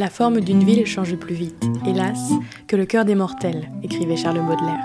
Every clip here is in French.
La forme d'une ville change plus vite, hélas, que le cœur des mortels, écrivait Charles Baudelaire.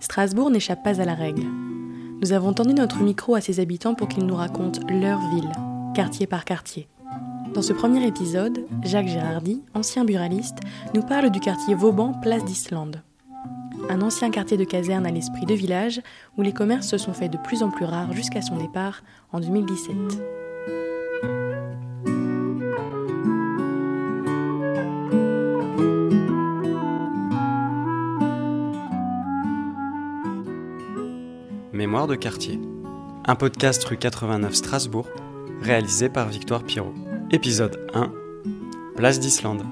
Strasbourg n'échappe pas à la règle. Nous avons tendu notre micro à ses habitants pour qu'ils nous racontent leur ville, quartier par quartier. Dans ce premier épisode, Jacques Gérardi, ancien buraliste, nous parle du quartier Vauban, place d'Islande. Un ancien quartier de caserne à l'esprit de village où les commerces se sont faits de plus en plus rares jusqu'à son départ en 2017. Mémoire de quartier. Un podcast rue 89 Strasbourg, réalisé par Victoire Pirot. Épisode 1. Place d'Islande.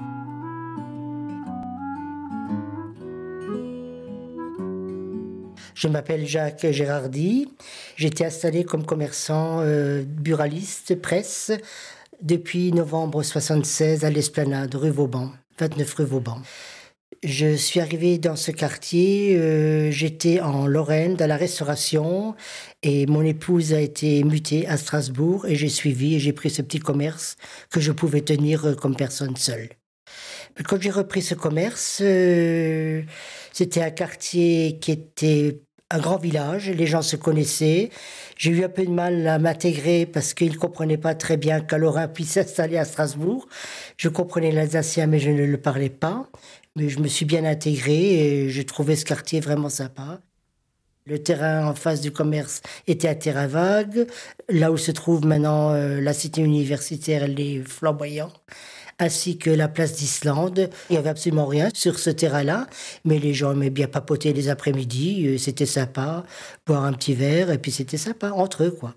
Je m'appelle Jacques Gérardi. J'étais installé comme commerçant euh, buraliste presse depuis novembre 76 à l'Esplanade, rue Vauban, 29 rue Vauban. Je suis arrivé dans ce quartier, euh, j'étais en Lorraine, dans la restauration, et mon épouse a été mutée à Strasbourg, et j'ai suivi, et j'ai pris ce petit commerce que je pouvais tenir euh, comme personne seule. Quand j'ai repris ce commerce, euh, c'était un quartier qui était un grand village, les gens se connaissaient. J'ai eu un peu de mal à m'intégrer parce qu'ils ne comprenaient pas très bien qu'un Lorrain puisse s'installer à Strasbourg. Je comprenais l'alsacien, mais je ne le parlais pas. Mais je me suis bien intégré et j'ai trouvé ce quartier vraiment sympa. Le terrain en face du commerce était un terrain vague. Là où se trouve maintenant euh, la cité universitaire, elle est flamboyant ainsi que la place d'Islande. Il n'y avait absolument rien sur ce terrain-là, mais les gens aimaient bien papoter les après-midi, euh, c'était sympa, boire un petit verre, et puis c'était sympa entre eux, quoi.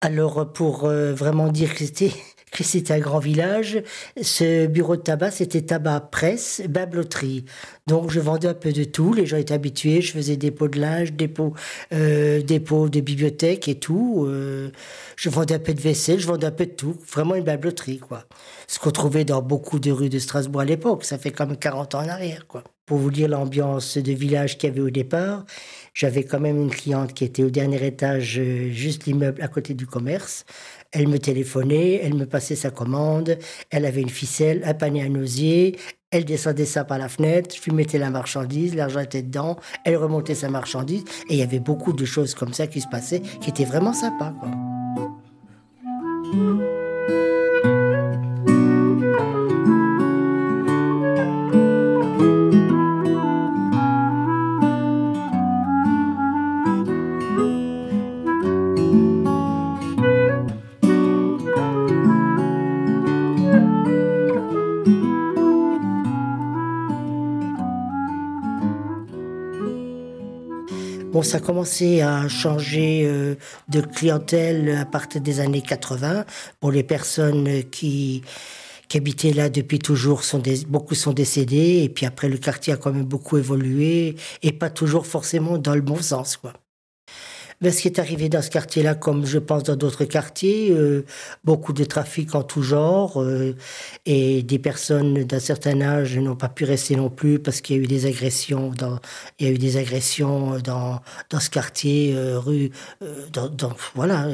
Alors, pour euh, vraiment dire que c'était c'était un grand village. Ce bureau de tabac, c'était tabac presse, babloterie. Donc je vendais un peu de tout. Les gens étaient habitués. Je faisais des pots de linge, des pots, euh, des pots de bibliothèque et tout. Euh, je vendais un peu de vaisselle, je vendais un peu de tout. Vraiment une babloterie, quoi. Ce qu'on trouvait dans beaucoup de rues de Strasbourg à l'époque. Ça fait comme 40 ans en arrière, quoi. Pour vous dire l'ambiance de village qu'il y avait au départ, j'avais quand même une cliente qui était au dernier étage, euh, juste l'immeuble à côté du commerce. Elle me téléphonait, elle me passait sa commande, elle avait une ficelle, un panier à nausier, elle descendait ça par la fenêtre, je lui mettais la marchandise, l'argent était dedans, elle remontait sa marchandise, et il y avait beaucoup de choses comme ça qui se passaient, qui étaient vraiment sympas. Bon, ça a commencé à changer euh, de clientèle à partir des années 80. Pour les personnes qui, qui habitaient là depuis toujours, sont des, beaucoup sont décédés. Et puis après, le quartier a quand même beaucoup évolué et pas toujours forcément dans le bon sens, quoi. Ben, ce qui est arrivé dans ce quartier-là, comme je pense dans d'autres quartiers, euh, beaucoup de trafic en tout genre euh, et des personnes d'un certain âge n'ont pas pu rester non plus parce qu'il y a eu des agressions dans, il y a eu des agressions dans dans ce quartier, euh, rue, dans, voilà,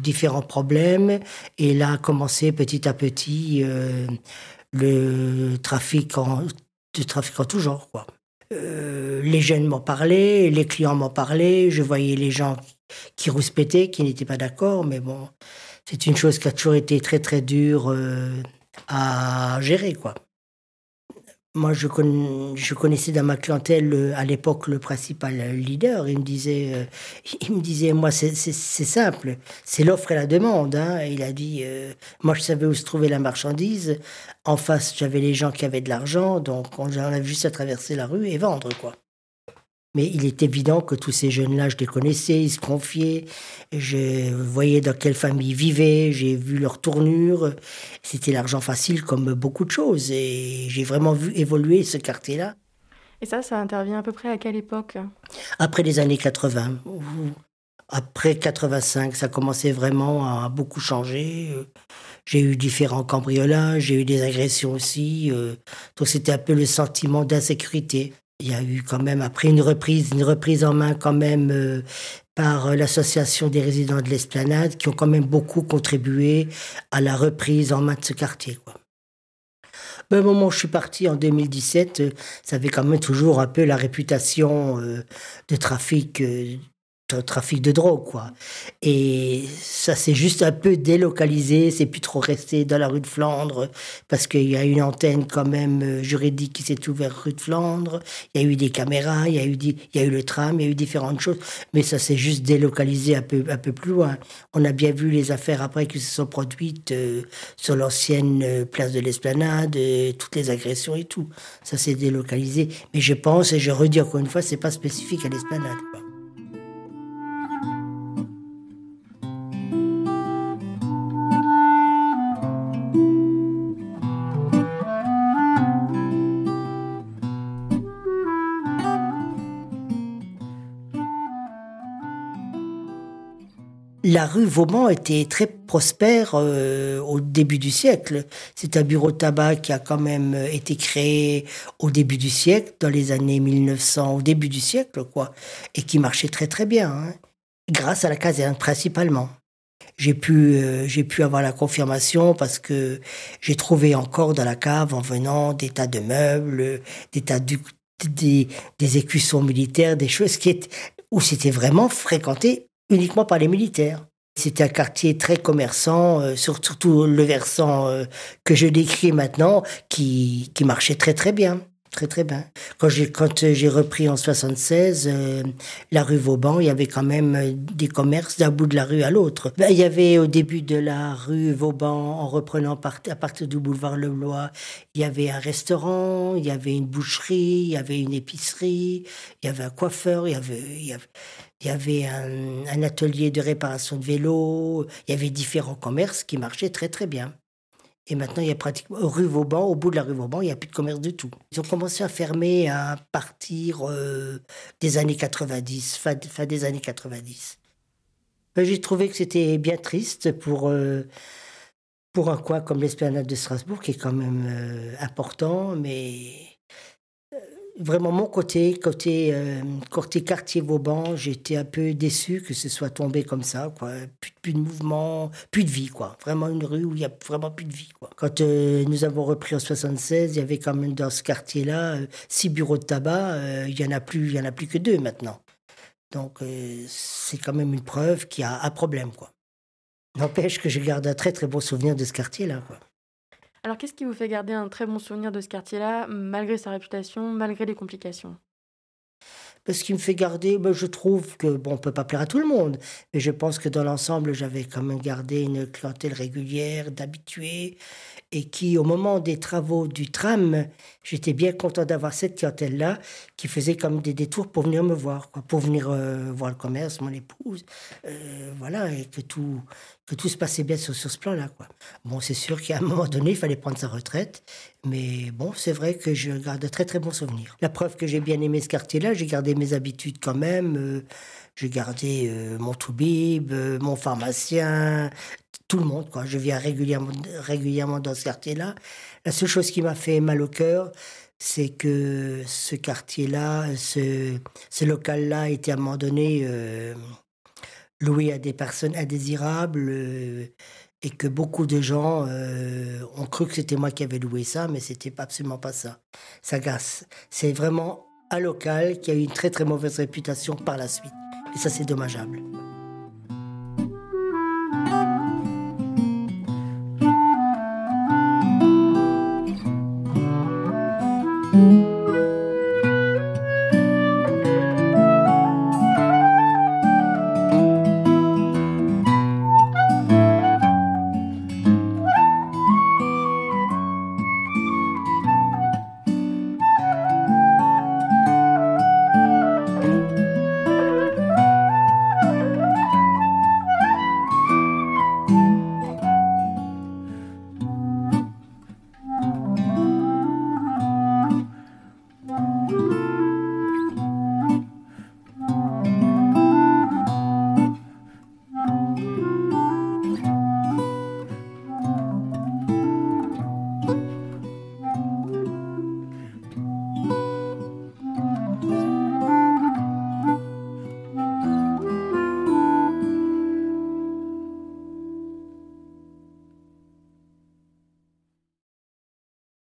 différents problèmes. Et là a commencé petit à petit le trafic en, du trafic en tout genre, quoi. Euh, les jeunes m'en parlaient, les clients m'en parlaient, je voyais les gens qui rouspétaient, qui n'étaient pas d'accord, mais bon, c'est une chose qui a toujours été très très dure euh, à gérer, quoi. Moi, je, je, connaissais dans ma clientèle à l'époque le principal leader. Il me disait, euh, il me disait, moi, c'est simple, c'est l'offre et la demande. Hein. il a dit, euh, moi, je savais où se trouvait la marchandise. En face, j'avais les gens qui avaient de l'argent, donc on avait juste à traverser la rue et vendre, quoi. Mais il est évident que tous ces jeunes-là, je les connaissais, ils se confiaient. Je voyais dans quelle famille ils vivaient, j'ai vu leur tournure. C'était l'argent facile comme beaucoup de choses. Et j'ai vraiment vu évoluer ce quartier-là. Et ça, ça intervient à peu près à quelle époque? Après les années 80. Après 85, ça commençait vraiment à beaucoup changer. J'ai eu différents cambriolages, j'ai eu des agressions aussi. Euh, donc c'était un peu le sentiment d'insécurité. Il y a eu quand même, après une reprise, une reprise en main quand même euh, par euh, l'association des résidents de l'Esplanade, qui ont quand même beaucoup contribué à la reprise en main de ce quartier. Quoi. ben, Au moment où je suis parti en 2017, euh, ça avait quand même toujours un peu la réputation de trafic trafic de drogue, quoi. Et ça s'est juste un peu délocalisé, c'est plus trop resté dans la rue de Flandre, parce qu'il y a une antenne quand même euh, juridique qui s'est ouverte rue de Flandre, il y a eu des caméras, il y a eu, il y a eu le tram, il y a eu différentes choses, mais ça s'est juste délocalisé un peu, plus loin. On a bien vu les affaires après qui se sont produites euh, sur l'ancienne euh, place de l'Esplanade, toutes les agressions et tout. Ça s'est délocalisé. Mais je pense, et je redis encore une fois, c'est pas spécifique à l'Esplanade. La rue Vauban était très prospère euh, au début du siècle. C'est un bureau de tabac qui a quand même euh, été créé au début du siècle, dans les années 1900, au début du siècle, quoi, et qui marchait très très bien, hein. grâce à la caserne principalement. J'ai pu, euh, pu avoir la confirmation parce que j'ai trouvé encore dans la cave, en venant, des tas de meubles, des tas de, des, des écussons militaires, des choses qui étaient, où c'était vraiment fréquenté uniquement par les militaires. C'était un quartier très commerçant, euh, surtout le versant euh, que je décris maintenant, qui, qui marchait très très bien. Très très bien. Quand j'ai quand j'ai repris en 76 euh, la rue Vauban, il y avait quand même des commerces d'un bout de la rue à l'autre. Ben, il y avait au début de la rue Vauban, en reprenant à partir du boulevard Le Blois, il y avait un restaurant, il y avait une boucherie, il y avait une épicerie, il y avait un coiffeur, il y avait, il y avait avait un, atelier de réparation de vélos, il y avait différents commerces qui marchaient très très bien. Et maintenant, il y a pratiquement, rue Vauban, au bout de la rue Vauban, il n'y a plus de commerce du tout. Ils ont commencé à fermer à partir euh, des années 90, fin, des années 90. Ben, j'ai trouvé que c'était bien triste pour, euh, pour un coin comme l'esplanade de Strasbourg, qui est quand même euh, important, mais vraiment mon côté, côté, euh, côté quartier Vauban, j'étais un peu déçu que ce soit tombé comme ça, quoi. Plus, de mouvement, plus de vie, quoi. Vraiment une rue où il y a vraiment plus de vie, quoi. Quand euh, nous avons repris en 76, il y avait quand même dans ce quartier-là euh, six bureaux de tabac. il y en a plus, en a plus que deux maintenant. Donc c'est quand même une preuve qu'il y a un problème, quoi. N'empêche que je garde un très très beau souvenir de ce quartier-là, quoi. Alors qu'est-ce qui vous fait garder un très bon souvenir de ce quartier-là, malgré sa réputation, malgré les complications? Ce qui me fait garder, ben, je trouve que, bon, on peut pas plaire à tout le monde, mais je pense que dans l'ensemble, j'avais quand même gardé une clientèle régulière, d'habitués, et qui, au moment des travaux du tram, j'étais bien content d'avoir cette clientèle-là, qui faisait comme des détours pour venir me voir, pour venir euh, voir le commerce, mon épouse, euh, voilà, et que tout, que tout se passait bien sur, sur ce plan-là, quoi. Bon, c'est sûr qu'à un moment donné, il fallait prendre sa retraite, mais bon, c'est vrai que je garde de très très bons souvenirs. La preuve que j'ai bien aimé ce quartier-là, j'ai gardé mes habitudes quand même. Euh, j'ai gardé euh, mon toubib, euh, mon pharmacien, tout le monde. Quoi. Je viens régulièrement, régulièrement dans ce quartier-là. La seule chose qui m'a fait mal au cœur, c'est que ce quartier-là, ce, ce local-là été à un moment donné loué à des personnes indésirables et que beaucoup de gens ont cru que c'était moi qui avais loué ça, mais c'était absolument pas ça. Ça gasse. C'est vraiment un local qui a eu une très très mauvaise réputation par la suite. Et ça, c'est dommageable.